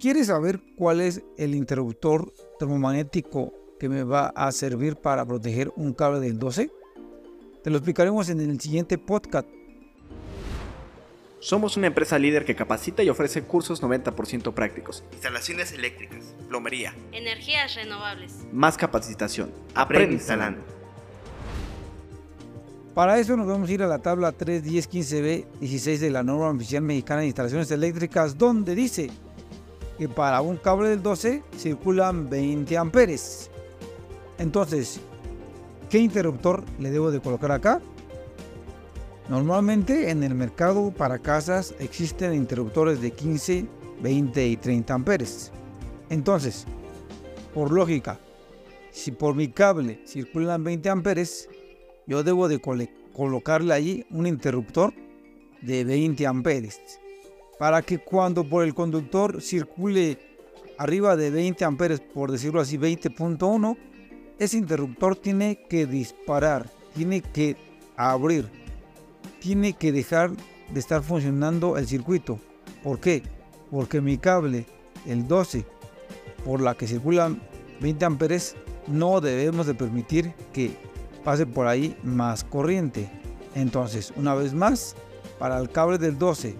¿Quieres saber cuál es el interruptor termomagnético que me va a servir para proteger un cable del 12? Te lo explicaremos en el siguiente podcast. Somos una empresa líder que capacita y ofrece cursos 90% prácticos. Instalaciones eléctricas, plomería, energías renovables. Más capacitación. Aprende instalando. Para eso nos vamos a ir a la tabla 3.10.15b 16 de la norma oficial mexicana de instalaciones eléctricas, donde dice que para un cable del 12 circulan 20 amperes. Entonces, ¿qué interruptor le debo de colocar acá? Normalmente en el mercado para casas existen interruptores de 15, 20 y 30 amperes. Entonces, por lógica, si por mi cable circulan 20 amperes, yo debo de colocarle allí un interruptor de 20 amperes para que cuando por el conductor circule arriba de 20 amperes, por decirlo así, 20.1, ese interruptor tiene que disparar, tiene que abrir, tiene que dejar de estar funcionando el circuito. ¿Por qué? Porque mi cable, el 12, por la que circulan 20 amperes, no debemos de permitir que pase por ahí más corriente. Entonces, una vez más, para el cable del 12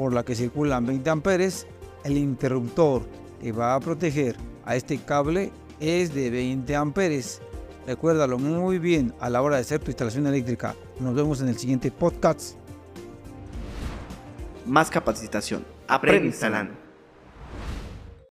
por la que circulan 20 amperes, el interruptor que va a proteger a este cable es de 20 amperes. Recuérdalo muy bien a la hora de hacer tu instalación eléctrica. Nos vemos en el siguiente podcast. Más capacitación. Aprende instalando.